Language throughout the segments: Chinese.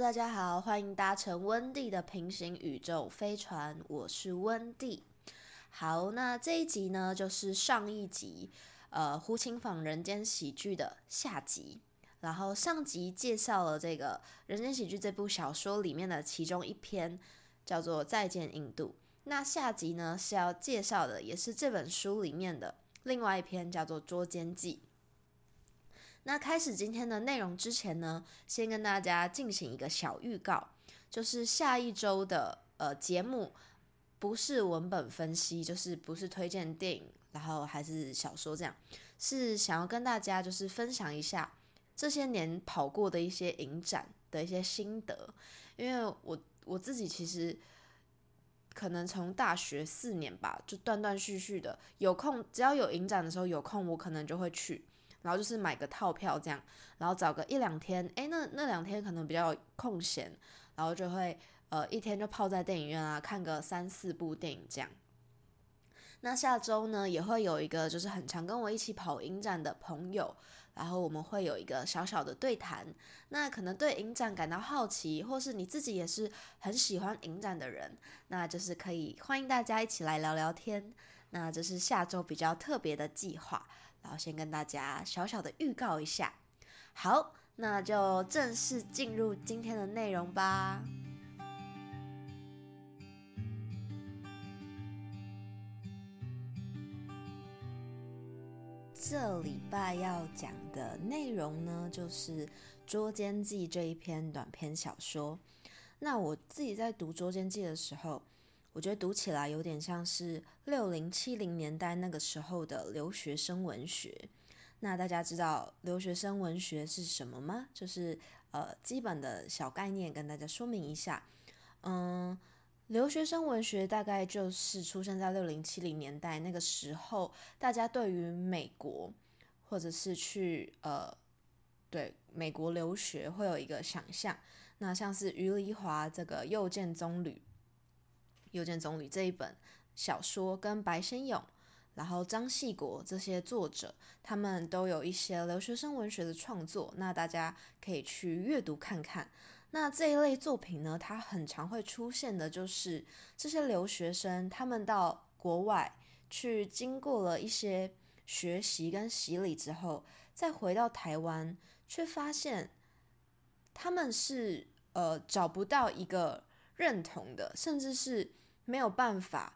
大家好，欢迎搭乘温蒂的平行宇宙飞船，我是温蒂。好，那这一集呢，就是上一集呃胡琴坊人间喜剧的下集。然后上集介绍了这个《人间喜剧》这部小说里面的其中一篇，叫做《再见印度》。那下集呢是要介绍的，也是这本书里面的另外一篇，叫做《捉奸记》。那开始今天的内容之前呢，先跟大家进行一个小预告，就是下一周的呃节目不是文本分析，就是不是推荐电影，然后还是小说这样，是想要跟大家就是分享一下这些年跑过的一些影展的一些心得，因为我我自己其实可能从大学四年吧，就断断续续的有空，只要有影展的时候有空，我可能就会去。然后就是买个套票这样，然后找个一两天，诶，那那两天可能比较空闲，然后就会呃一天就泡在电影院啊，看个三四部电影这样。那下周呢也会有一个就是很常跟我一起跑影展的朋友，然后我们会有一个小小的对谈。那可能对影展感到好奇，或是你自己也是很喜欢影展的人，那就是可以欢迎大家一起来聊聊天。那这是下周比较特别的计划。然后先跟大家小小的预告一下，好，那就正式进入今天的内容吧。这礼拜要讲的内容呢，就是《捉奸记》这一篇短篇小说。那我自己在读《捉奸记》的时候。我觉得读起来有点像是六零七零年代那个时候的留学生文学。那大家知道留学生文学是什么吗？就是呃基本的小概念跟大家说明一下。嗯，留学生文学大概就是出生在六零七零年代那个时候，大家对于美国或者是去呃对美国留学会有一个想象。那像是余黎华这个又见棕榈。右见总理这一本小说跟白先勇，然后张系国这些作者，他们都有一些留学生文学的创作，那大家可以去阅读看看。那这一类作品呢，它很常会出现的就是这些留学生，他们到国外去经过了一些学习跟洗礼之后，再回到台湾，却发现他们是呃找不到一个认同的，甚至是。没有办法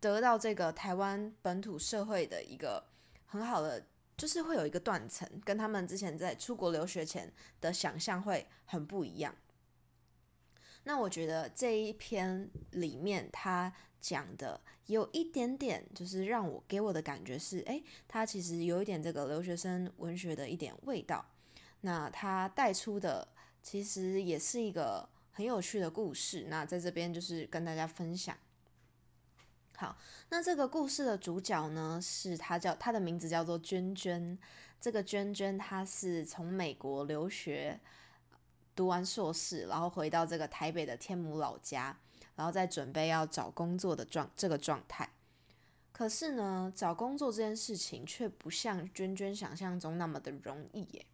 得到这个台湾本土社会的一个很好的，就是会有一个断层，跟他们之前在出国留学前的想象会很不一样。那我觉得这一篇里面他讲的有一点点，就是让我给我的感觉是，诶，他其实有一点这个留学生文学的一点味道。那他带出的其实也是一个。很有趣的故事，那在这边就是跟大家分享。好，那这个故事的主角呢，是他叫他的名字叫做娟娟。这个娟娟她是从美国留学，读完硕士，然后回到这个台北的天母老家，然后再准备要找工作的状这个状态。可是呢，找工作这件事情却不像娟娟想象中那么的容易耶。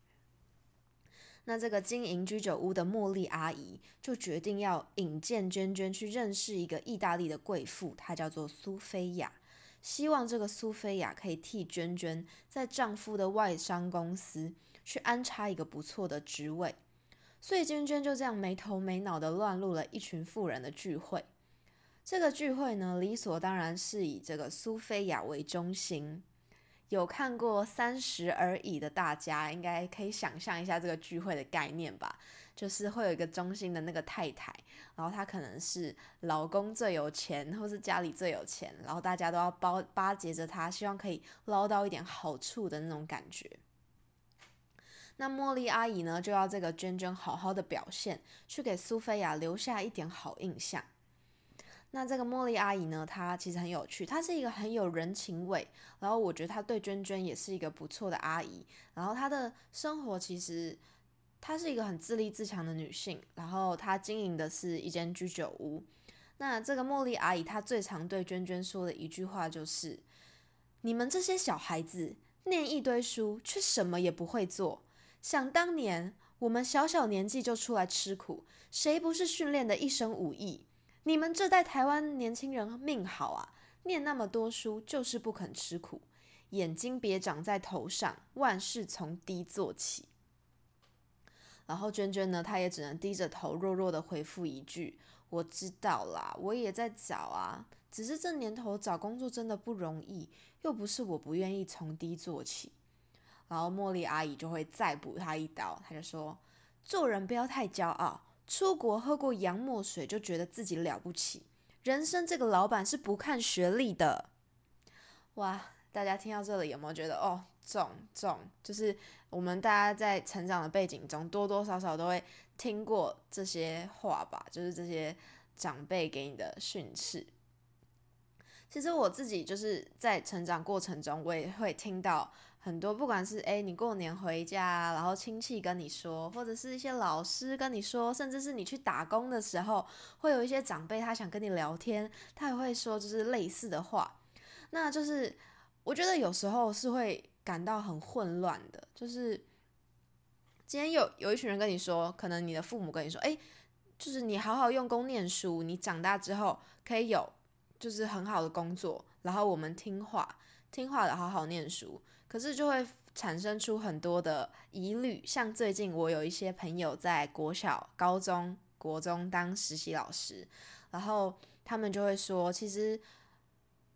那这个经营居酒屋的茉莉阿姨就决定要引荐娟娟去认识一个意大利的贵妇，她叫做苏菲亚，希望这个苏菲亚可以替娟娟在丈夫的外商公司去安插一个不错的职位。所以娟娟就这样没头没脑的乱入了一群富人的聚会。这个聚会呢，理所当然是以这个苏菲亚为中心。有看过《三十而已》的大家，应该可以想象一下这个聚会的概念吧？就是会有一个中心的那个太太，然后她可能是老公最有钱，或是家里最有钱，然后大家都要包巴结着她，希望可以捞到一点好处的那种感觉。那茉莉阿姨呢，就要这个娟娟好好的表现，去给苏菲亚留下一点好印象。那这个茉莉阿姨呢？她其实很有趣，她是一个很有人情味，然后我觉得她对娟娟也是一个不错的阿姨。然后她的生活其实她是一个很自立自强的女性，然后她经营的是一间居酒屋。那这个茉莉阿姨她最常对娟娟说的一句话就是：“你们这些小孩子念一堆书，却什么也不会做。想当年我们小小年纪就出来吃苦，谁不是训练的一身武艺？你们这代台湾年轻人命好啊，念那么多书就是不肯吃苦，眼睛别长在头上，万事从低做起。然后娟娟呢，她也只能低着头，弱弱的回复一句：“我知道啦，我也在找啊，只是这年头找工作真的不容易，又不是我不愿意从低做起。”然后茉莉阿姨就会再补她一刀，她就说：“做人不要太骄傲。”出国喝过洋墨水就觉得自己了不起，人生这个老板是不看学历的。哇，大家听到这里有没有觉得哦，重重？就是我们大家在成长的背景中，多多少少都会听过这些话吧，就是这些长辈给你的训斥。其实我自己就是在成长过程中，我也会听到。很多，不管是诶你过年回家，然后亲戚跟你说，或者是一些老师跟你说，甚至是你去打工的时候，会有一些长辈他想跟你聊天，他也会说就是类似的话。那就是我觉得有时候是会感到很混乱的，就是今天有有一群人跟你说，可能你的父母跟你说，诶，就是你好好用功念书，你长大之后可以有就是很好的工作，然后我们听话听话的好好念书。可是就会产生出很多的疑虑，像最近我有一些朋友在国小、高中、国中当实习老师，然后他们就会说，其实，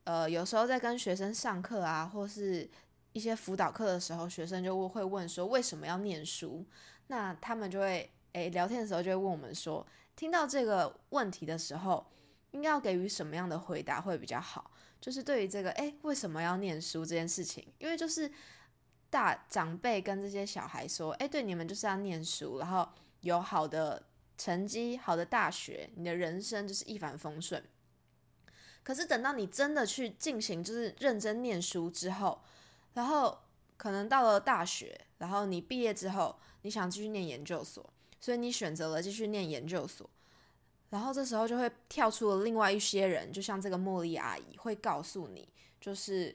呃，有时候在跟学生上课啊，或是一些辅导课的时候，学生就会问说为什么要念书？那他们就会诶聊天的时候就会问我们说，听到这个问题的时候，应该要给予什么样的回答会比较好？就是对于这个，哎，为什么要念书这件事情？因为就是大长辈跟这些小孩说，哎，对，你们就是要念书，然后有好的成绩、好的大学，你的人生就是一帆风顺。可是等到你真的去进行，就是认真念书之后，然后可能到了大学，然后你毕业之后，你想继续念研究所，所以你选择了继续念研究所。然后这时候就会跳出了另外一些人，就像这个茉莉阿姨会告诉你，就是，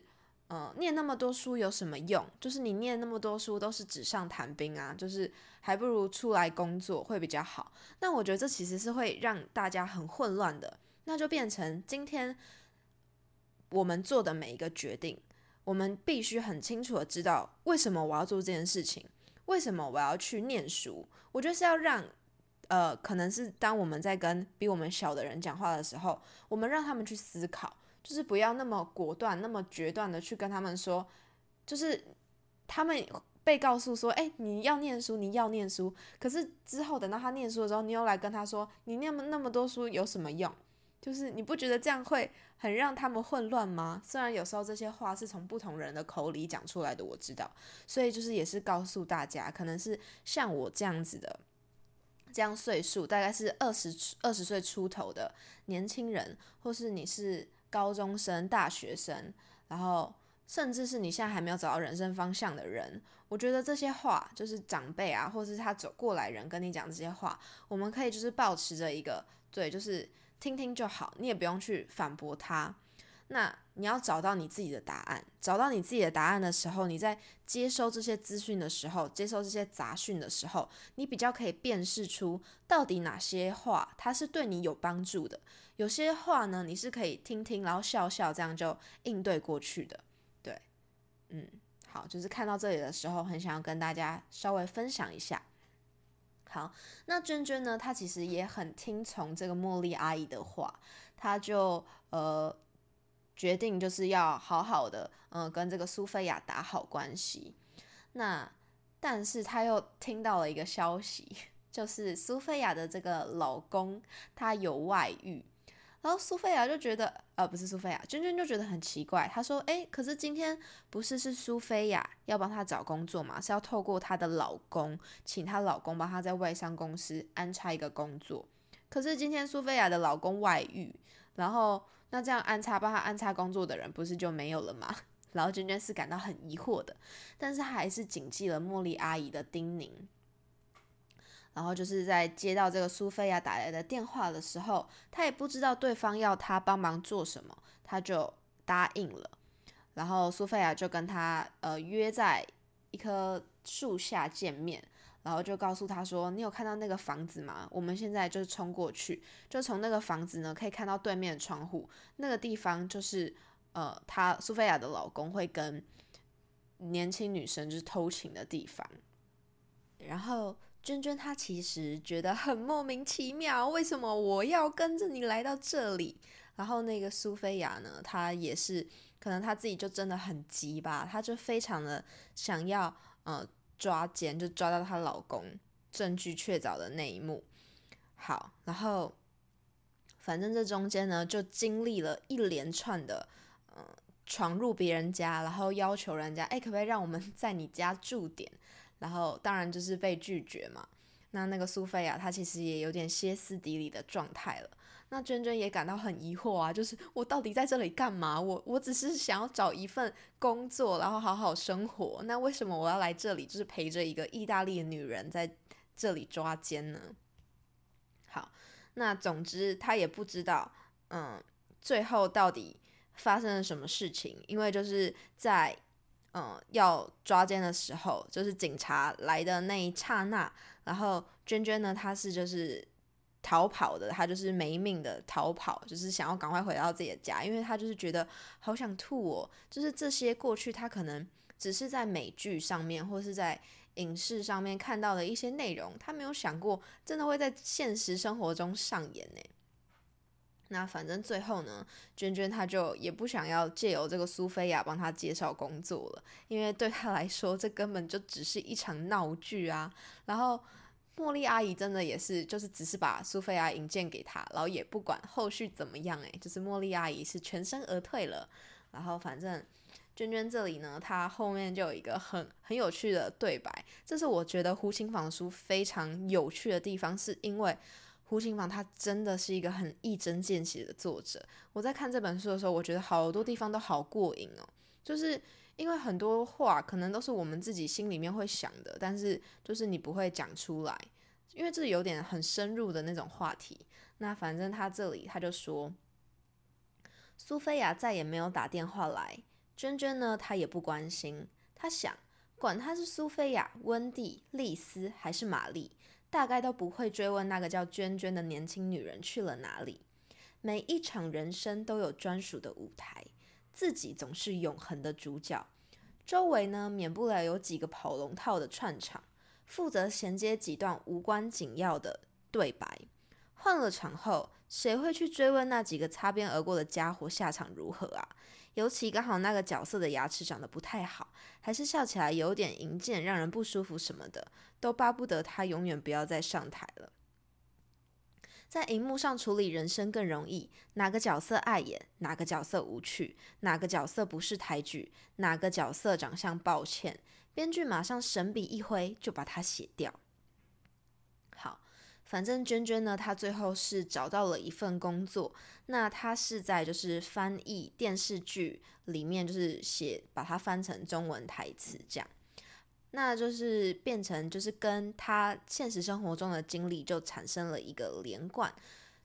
嗯，念那么多书有什么用？就是你念那么多书都是纸上谈兵啊，就是还不如出来工作会比较好。那我觉得这其实是会让大家很混乱的，那就变成今天我们做的每一个决定，我们必须很清楚的知道为什么我要做这件事情，为什么我要去念书。我觉得是要让。呃，可能是当我们在跟比我们小的人讲话的时候，我们让他们去思考，就是不要那么果断、那么决断的去跟他们说，就是他们被告诉说，哎，你要念书，你要念书。可是之后等到他念书的时候，你又来跟他说，你念那么多书有什么用？就是你不觉得这样会很让他们混乱吗？虽然有时候这些话是从不同人的口里讲出来的，我知道，所以就是也是告诉大家，可能是像我这样子的。这样岁数大概是二十二十岁出头的年轻人，或是你是高中生、大学生，然后甚至是你现在还没有找到人生方向的人，我觉得这些话就是长辈啊，或是他走过来人跟你讲这些话，我们可以就是保持着一个对，就是听听就好，你也不用去反驳他。那你要找到你自己的答案，找到你自己的答案的时候，你在接收这些资讯的时候，接收这些杂讯的时候，你比较可以辨识出到底哪些话它是对你有帮助的，有些话呢，你是可以听听，然后笑笑，这样就应对过去的。对，嗯，好，就是看到这里的时候，很想要跟大家稍微分享一下。好，那娟娟呢，她其实也很听从这个茉莉阿姨的话，她就呃。决定就是要好好的，嗯，跟这个苏菲亚打好关系。那但是他又听到了一个消息，就是苏菲亚的这个老公他有外遇。然后苏菲亚就觉得，呃，不是苏菲亚，娟娟就觉得很奇怪。她说，诶，可是今天不是是苏菲亚要帮她找工作嘛？是要透过她的老公，请她老公帮她在外商公司安插一个工作。可是今天苏菲亚的老公外遇，然后。那这样安插帮他安插工作的人不是就没有了吗？然后娟娟是感到很疑惑的，但是她还是谨记了茉莉阿姨的叮咛。然后就是在接到这个苏菲亚打来的电话的时候，她也不知道对方要她帮忙做什么，她就答应了。然后苏菲亚就跟他呃约在一棵树下见面，然后就告诉他说：“你有看到那个房子吗？我们现在就是冲过去，就从那个房子呢可以看到对面的窗户，那个地方就是呃，他苏菲亚的老公会跟年轻女生就是偷情的地方。”然后娟娟她其实觉得很莫名其妙，为什么我要跟着你来到这里？然后那个苏菲亚呢，她也是可能她自己就真的很急吧，她就非常的想要呃。抓奸就抓到她老公证据确凿的那一幕，好，然后反正这中间呢就经历了一连串的，嗯，闯入别人家，然后要求人家，哎，可不可以让我们在你家住点？然后当然就是被拒绝嘛。那那个苏菲亚她其实也有点歇斯底里的状态了。那娟娟也感到很疑惑啊，就是我到底在这里干嘛？我我只是想要找一份工作，然后好好生活。那为什么我要来这里，就是陪着一个意大利的女人在这里抓奸呢？好，那总之他也不知道，嗯，最后到底发生了什么事情？因为就是在嗯要抓奸的时候，就是警察来的那一刹那，然后娟娟呢，她是就是。逃跑的，他就是没命的逃跑，就是想要赶快回到自己的家，因为他就是觉得好想吐哦。就是这些过去他可能只是在美剧上面或是在影视上面看到的一些内容，他没有想过真的会在现实生活中上演呢。那反正最后呢，娟娟她就也不想要借由这个苏菲亚帮她介绍工作了，因为对她来说这根本就只是一场闹剧啊。然后。茉莉阿姨真的也是，就是只是把苏菲亚引荐给他，然后也不管后续怎么样，诶，就是茉莉阿姨是全身而退了。然后反正娟娟这里呢，她后面就有一个很很有趣的对白，这是我觉得胡琴房书非常有趣的地方，是因为胡琴房他真的是一个很一针见血的作者。我在看这本书的时候，我觉得好多地方都好过瘾哦，就是。因为很多话可能都是我们自己心里面会想的，但是就是你不会讲出来，因为这有点很深入的那种话题。那反正他这里他就说，苏菲亚再也没有打电话来，娟娟呢她也不关心，她想管她是苏菲亚、温蒂、丽丝还是玛丽，大概都不会追问那个叫娟娟的年轻女人去了哪里。每一场人生都有专属的舞台。自己总是永恒的主角，周围呢免不了有几个跑龙套的串场，负责衔接几段无关紧要的对白。换了场后，谁会去追问那几个擦边而过的家伙下场如何啊？尤其刚好那个角色的牙齿长得不太好，还是笑起来有点银剑，让人不舒服什么的，都巴不得他永远不要再上台了。在荧幕上处理人生更容易，哪个角色碍眼，哪个角色无趣，哪个角色不是台剧，哪个角色长相抱歉，编剧马上神笔一挥就把它写掉。好，反正娟娟呢，她最后是找到了一份工作，那她是在就是翻译电视剧里面，就是写把它翻成中文台词这样。那就是变成，就是跟他现实生活中的经历就产生了一个连贯。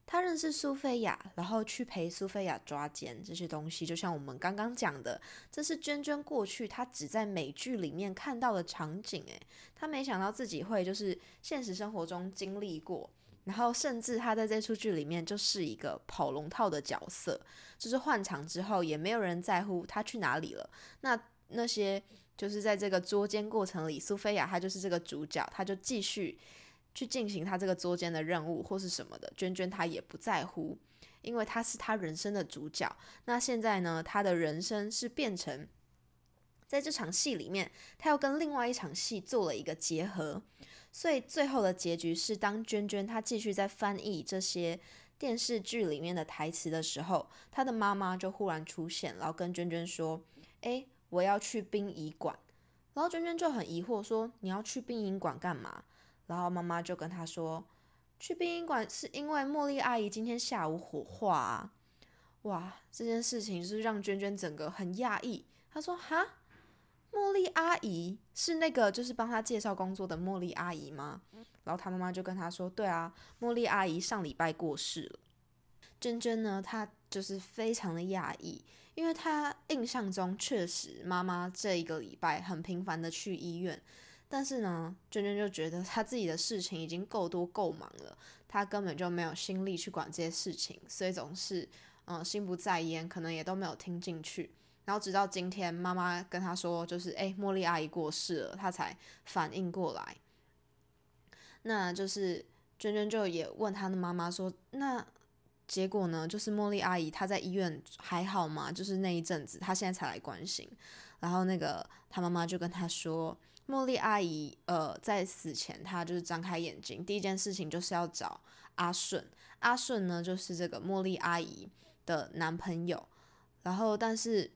他认识苏菲亚，然后去陪苏菲亚抓奸这些东西，就像我们刚刚讲的，这是娟娟过去她只在美剧里面看到的场景。诶，她没想到自己会就是现实生活中经历过，然后甚至她在这出剧里面就是一个跑龙套的角色，就是换场之后也没有人在乎她去哪里了。那那些。就是在这个捉奸过程里，苏菲亚她就是这个主角，她就继续去进行她这个捉奸的任务或是什么的。娟娟她也不在乎，因为她是她人生的主角。那现在呢，她的人生是变成在这场戏里面，她要跟另外一场戏做了一个结合。所以最后的结局是，当娟娟她继续在翻译这些电视剧里面的台词的时候，她的妈妈就忽然出现，然后跟娟娟说：“诶。我要去殡仪馆，然后娟娟就很疑惑说：“你要去殡仪馆干嘛？”然后妈妈就跟她说：“去殡仪馆是因为茉莉阿姨今天下午火化啊！”哇，这件事情是让娟娟整个很讶异。她说：“哈，茉莉阿姨是那个就是帮她介绍工作的茉莉阿姨吗？”然后她妈妈就跟她说：“对啊，茉莉阿姨上礼拜过世了。”娟娟呢，她就是非常的讶异。因为他印象中确实，妈妈这一个礼拜很频繁的去医院，但是呢，娟娟就觉得她自己的事情已经够多够忙了，她根本就没有心力去管这些事情，所以总是嗯心不在焉，可能也都没有听进去。然后直到今天，妈妈跟她说，就是哎，茉莉阿姨过世了，她才反应过来。那就是娟娟就也问她的妈妈说，那。结果呢，就是茉莉阿姨她在医院还好吗？就是那一阵子，她现在才来关心。然后那个她妈妈就跟她说，茉莉阿姨呃在死前，她就是张开眼睛，第一件事情就是要找阿顺。阿顺呢，就是这个茉莉阿姨的男朋友。然后但是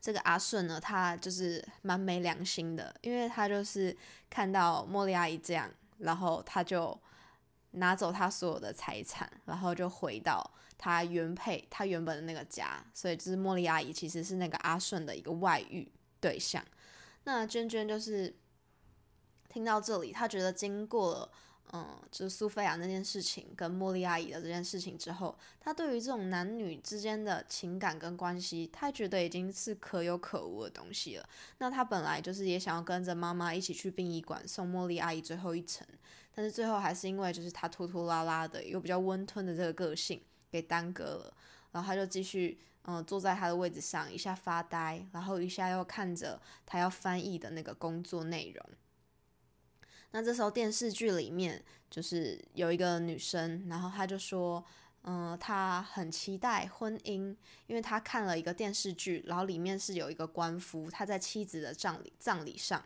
这个阿顺呢，他就是蛮没良心的，因为他就是看到茉莉阿姨这样，然后他就。拿走他所有的财产，然后就回到他原配他原本的那个家，所以就是茉莉阿姨其实是那个阿顺的一个外遇对象。那娟娟就是听到这里，她觉得经过嗯，就是苏菲亚那件事情跟茉莉阿姨的这件事情之后，她对于这种男女之间的情感跟关系，她觉得已经是可有可无的东西了。那她本来就是也想要跟着妈妈一起去殡仪馆送茉莉阿姨最后一程。但是最后还是因为就是他拖拖拉拉的，又比较温吞的这个个性给耽搁了，然后他就继续嗯坐在他的位置上，一下发呆，然后一下又看着他要翻译的那个工作内容。那这时候电视剧里面就是有一个女生，然后她就说，嗯，她很期待婚姻，因为她看了一个电视剧，然后里面是有一个官夫，他在妻子的葬礼葬礼上。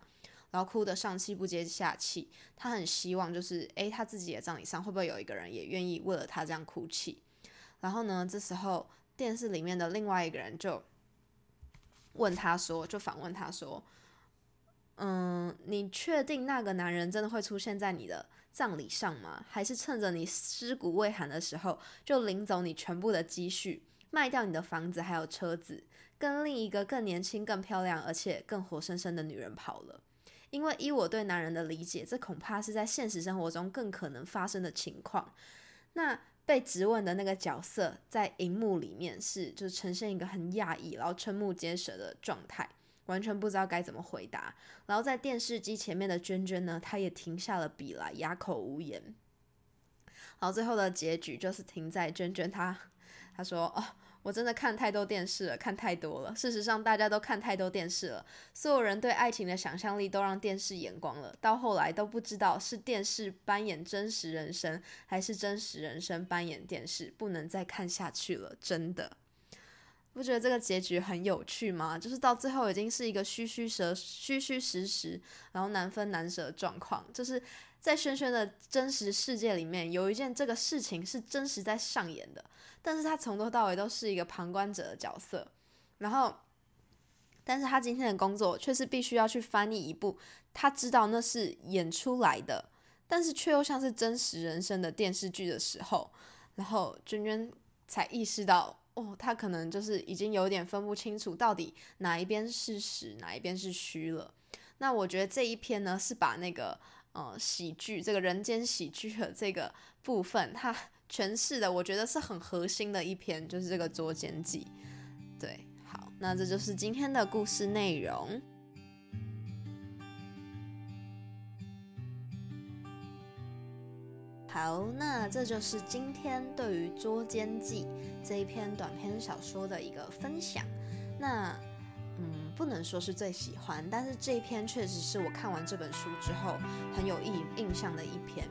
然后哭得上气不接下气，他很希望就是，诶，他自己的葬礼上会不会有一个人也愿意为了他这样哭泣？然后呢，这时候电视里面的另外一个人就问他说，就反问他说，嗯，你确定那个男人真的会出现在你的葬礼上吗？还是趁着你尸骨未寒的时候，就领走你全部的积蓄，卖掉你的房子还有车子，跟另一个更年轻、更漂亮而且更活生生的女人跑了？因为依我对男人的理解，这恐怕是在现实生活中更可能发生的情况。那被质问的那个角色在荧幕里面是，就是呈现一个很讶异，然后瞠目结舌的状态，完全不知道该怎么回答。然后在电视机前面的娟娟呢，她也停下了笔来，哑口无言。然后最后的结局就是停在娟娟她，她说：“哦。”我真的看太多电视了，看太多了。事实上，大家都看太多电视了。所有人对爱情的想象力都让电视眼光了，到后来都不知道是电视扮演真实人生，还是真实人生扮演电视，不能再看下去了。真的，不觉得这个结局很有趣吗？就是到最后已经是一个虚虚实虚虚实实，然后难分难舍的状况。就是在轩轩的真实世界里面，有一件这个事情是真实在上演的。但是他从头到尾都是一个旁观者的角色，然后，但是他今天的工作却是必须要去翻译一部他知道那是演出来的，但是却又像是真实人生的电视剧的时候，然后娟娟才意识到，哦，他可能就是已经有点分不清楚到底哪一边是实，哪一边是虚了。那我觉得这一篇呢，是把那个呃喜剧这个人间喜剧的这个部分，它。诠释的我觉得是很核心的一篇，就是这个《捉奸记》。对，好，那这就是今天的故事内容。好，那这就是今天对于《捉奸记》这一篇短篇小说的一个分享。那，嗯，不能说是最喜欢，但是这一篇确实是我看完这本书之后很有印印象的一篇。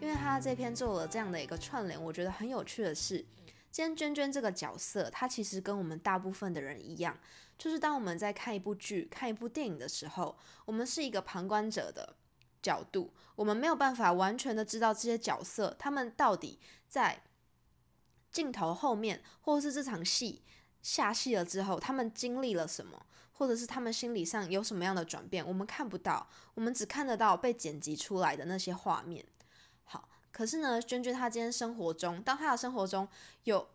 因为他这篇做了这样的一个串联，我觉得很有趣的是，今天娟娟这个角色，她其实跟我们大部分的人一样，就是当我们在看一部剧、看一部电影的时候，我们是一个旁观者的角度，我们没有办法完全的知道这些角色他们到底在镜头后面，或是这场戏下戏了之后，他们经历了什么，或者是他们心理上有什么样的转变，我们看不到，我们只看得到被剪辑出来的那些画面。好可是呢，娟娟她今天生活中，当她的生活中有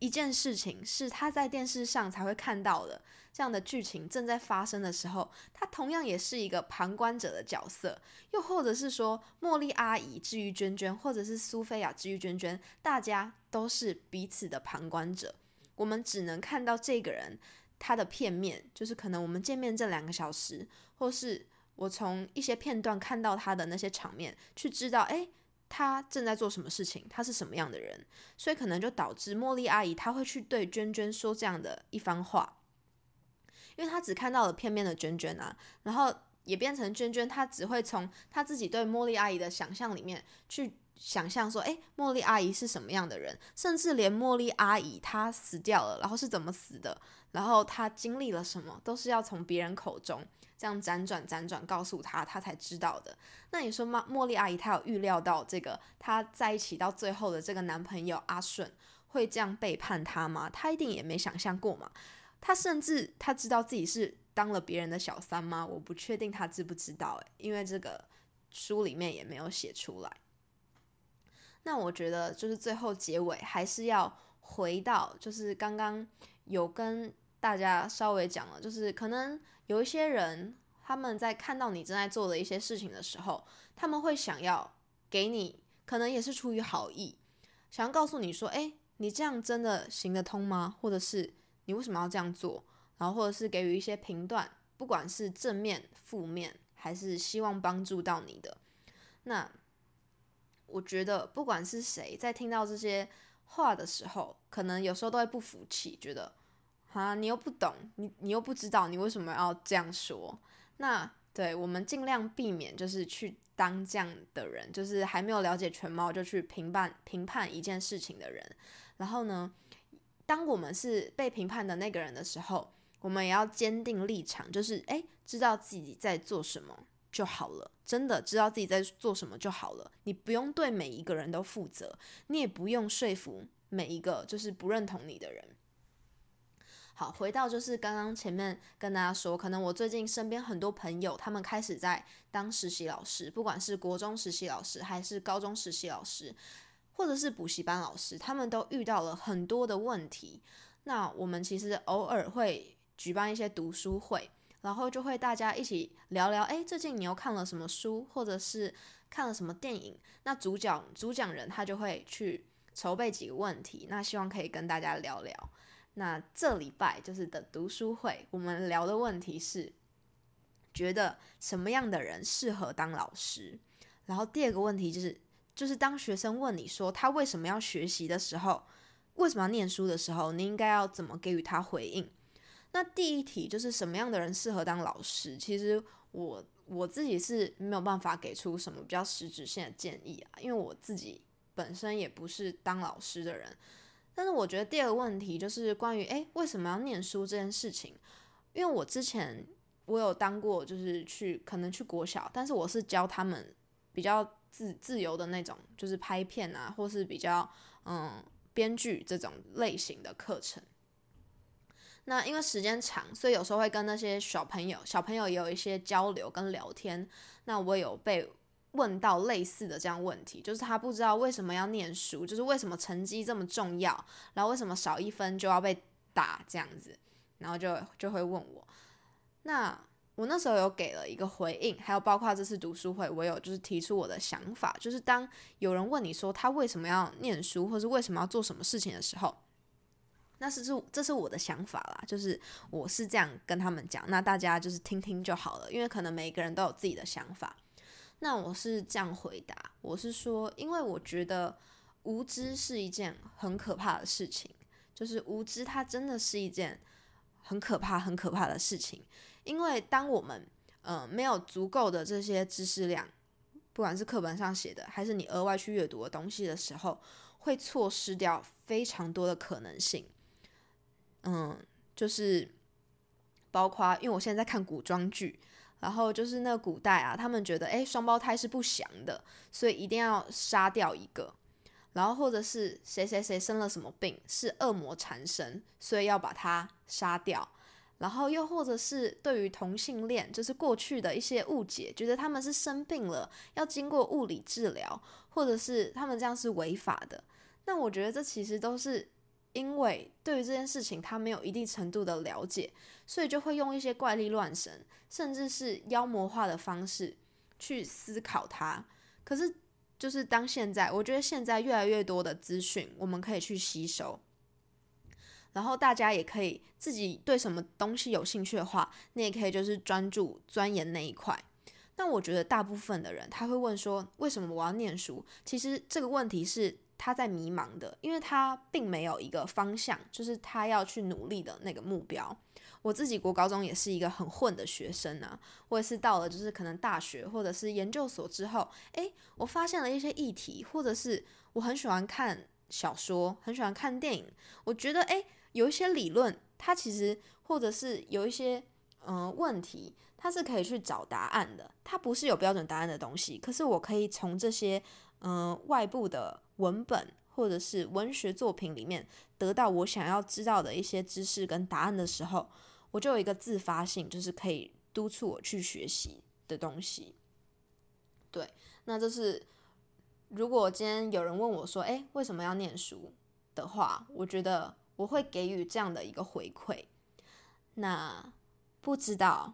一件事情是她在电视上才会看到的，这样的剧情正在发生的时候，他同样也是一个旁观者的角色。又或者是说，茉莉阿姨至于娟娟，或者是苏菲亚至于娟娟，大家都是彼此的旁观者。我们只能看到这个人他的片面，就是可能我们见面这两个小时，或是。我从一些片段看到他的那些场面，去知道，哎，他正在做什么事情，他是什么样的人，所以可能就导致茉莉阿姨她会去对娟娟说这样的一番话，因为他只看到了片面的娟娟啊，然后也变成娟娟，她只会从她自己对茉莉阿姨的想象里面去。想象说，哎，茉莉阿姨是什么样的人？甚至连茉莉阿姨她死掉了，然后是怎么死的，然后她经历了什么，都是要从别人口中这样辗转辗转告诉她，她才知道的。那你说，茉茉莉阿姨她有预料到这个她在一起到最后的这个男朋友阿顺会这样背叛她吗？她一定也没想象过嘛。他甚至他知道自己是当了别人的小三吗？我不确定他知不知道，诶，因为这个书里面也没有写出来。那我觉得就是最后结尾还是要回到，就是刚刚有跟大家稍微讲了，就是可能有一些人他们在看到你正在做的一些事情的时候，他们会想要给你，可能也是出于好意，想要告诉你说，哎，你这样真的行得通吗？或者是你为什么要这样做？然后或者是给予一些评断，不管是正面、负面，还是希望帮助到你的，那。我觉得不管是谁在听到这些话的时候，可能有时候都会不服气，觉得啊，你又不懂，你你又不知道，你为什么要这样说？那对我们尽量避免，就是去当这样的人，就是还没有了解全貌就去评判评判一件事情的人。然后呢，当我们是被评判的那个人的时候，我们也要坚定立场，就是诶，知道自己在做什么。就好了，真的知道自己在做什么就好了。你不用对每一个人都负责，你也不用说服每一个就是不认同你的人。好，回到就是刚刚前面跟大家说，可能我最近身边很多朋友，他们开始在当实习老师，不管是国中实习老师，还是高中实习老师，或者是补习班老师，他们都遇到了很多的问题。那我们其实偶尔会举办一些读书会。然后就会大家一起聊聊，哎，最近你又看了什么书，或者是看了什么电影？那主讲主讲人他就会去筹备几个问题，那希望可以跟大家聊聊。那这礼拜就是的读书会，我们聊的问题是，觉得什么样的人适合当老师？然后第二个问题就是，就是当学生问你说他为什么要学习的时候，为什么要念书的时候，你应该要怎么给予他回应？那第一题就是什么样的人适合当老师？其实我我自己是没有办法给出什么比较实质性的建议啊，因为我自己本身也不是当老师的人。但是我觉得第二个问题就是关于诶为什么要念书这件事情？因为我之前我有当过，就是去可能去国小，但是我是教他们比较自自由的那种，就是拍片啊，或是比较嗯编剧这种类型的课程。那因为时间长，所以有时候会跟那些小朋友，小朋友也有一些交流跟聊天。那我有被问到类似的这样问题，就是他不知道为什么要念书，就是为什么成绩这么重要，然后为什么少一分就要被打这样子，然后就就会问我。那我那时候有给了一个回应，还有包括这次读书会，我有就是提出我的想法，就是当有人问你说他为什么要念书，或是为什么要做什么事情的时候。那是是这是我的想法啦，就是我是这样跟他们讲，那大家就是听听就好了，因为可能每一个人都有自己的想法。那我是这样回答，我是说，因为我觉得无知是一件很可怕的事情，就是无知它真的是一件很可怕、很可怕的事情，因为当我们呃没有足够的这些知识量，不管是课本上写的，还是你额外去阅读的东西的时候，会错失掉非常多的可能性。嗯，就是包括，因为我现在在看古装剧，然后就是那个古代啊，他们觉得诶双胞胎是不祥的，所以一定要杀掉一个，然后或者是谁谁谁生了什么病，是恶魔缠身，所以要把他杀掉，然后又或者是对于同性恋，就是过去的一些误解，觉得他们是生病了，要经过物理治疗，或者是他们这样是违法的，那我觉得这其实都是。因为对于这件事情他没有一定程度的了解，所以就会用一些怪力乱神，甚至是妖魔化的方式去思考它。可是，就是当现在，我觉得现在越来越多的资讯，我们可以去吸收，然后大家也可以自己对什么东西有兴趣的话，你也可以就是专注钻研那一块。那我觉得大部分的人他会问说，为什么我要念书？其实这个问题是他在迷茫的，因为他并没有一个方向，就是他要去努力的那个目标。我自己国高中也是一个很混的学生呢，我也是到了就是可能大学或者是研究所之后，诶，我发现了一些议题，或者是我很喜欢看小说，很喜欢看电影，我觉得诶，有一些理论，它其实或者是有一些嗯问题，它是可以去找答案的，它不是有标准答案的东西，可是我可以从这些嗯外部的文本或者是文学作品里面得到我想要知道的一些知识跟答案的时候。我就有一个自发性，就是可以督促我去学习的东西。对，那就是如果今天有人问我说：“哎，为什么要念书？”的话，我觉得我会给予这样的一个回馈。那不知道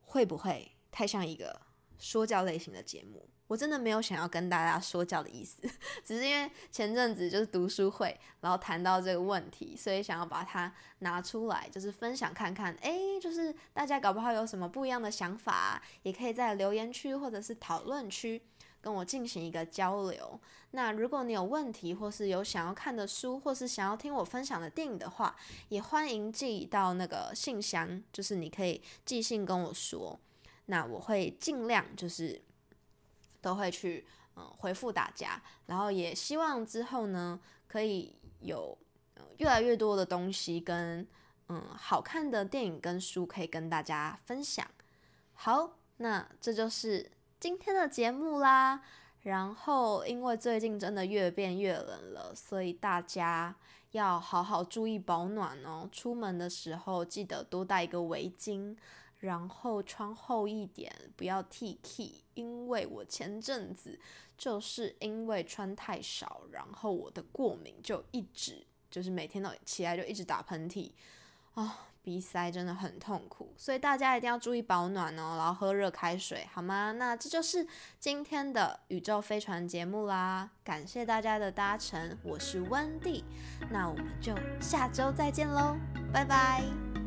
会不会太像一个说教类型的节目？我真的没有想要跟大家说教的意思，只是因为前阵子就是读书会，然后谈到这个问题，所以想要把它拿出来，就是分享看看。哎，就是大家搞不好有什么不一样的想法，也可以在留言区或者是讨论区跟我进行一个交流。那如果你有问题，或是有想要看的书，或是想要听我分享的电影的话，也欢迎寄到那个信箱，就是你可以寄信跟我说，那我会尽量就是。都会去嗯回复大家，然后也希望之后呢可以有越来越多的东西跟嗯好看的电影跟书可以跟大家分享。好，那这就是今天的节目啦。然后因为最近真的越变越冷了，所以大家要好好注意保暖哦。出门的时候记得多带一个围巾。然后穿厚一点，不要 T K，因为我前阵子就是因为穿太少，然后我的过敏就一直就是每天都起来就一直打喷嚏，啊，鼻塞真的很痛苦，所以大家一定要注意保暖哦，然后喝热开水，好吗？那这就是今天的宇宙飞船节目啦，感谢大家的搭乘，我是温蒂，那我们就下周再见喽，拜拜。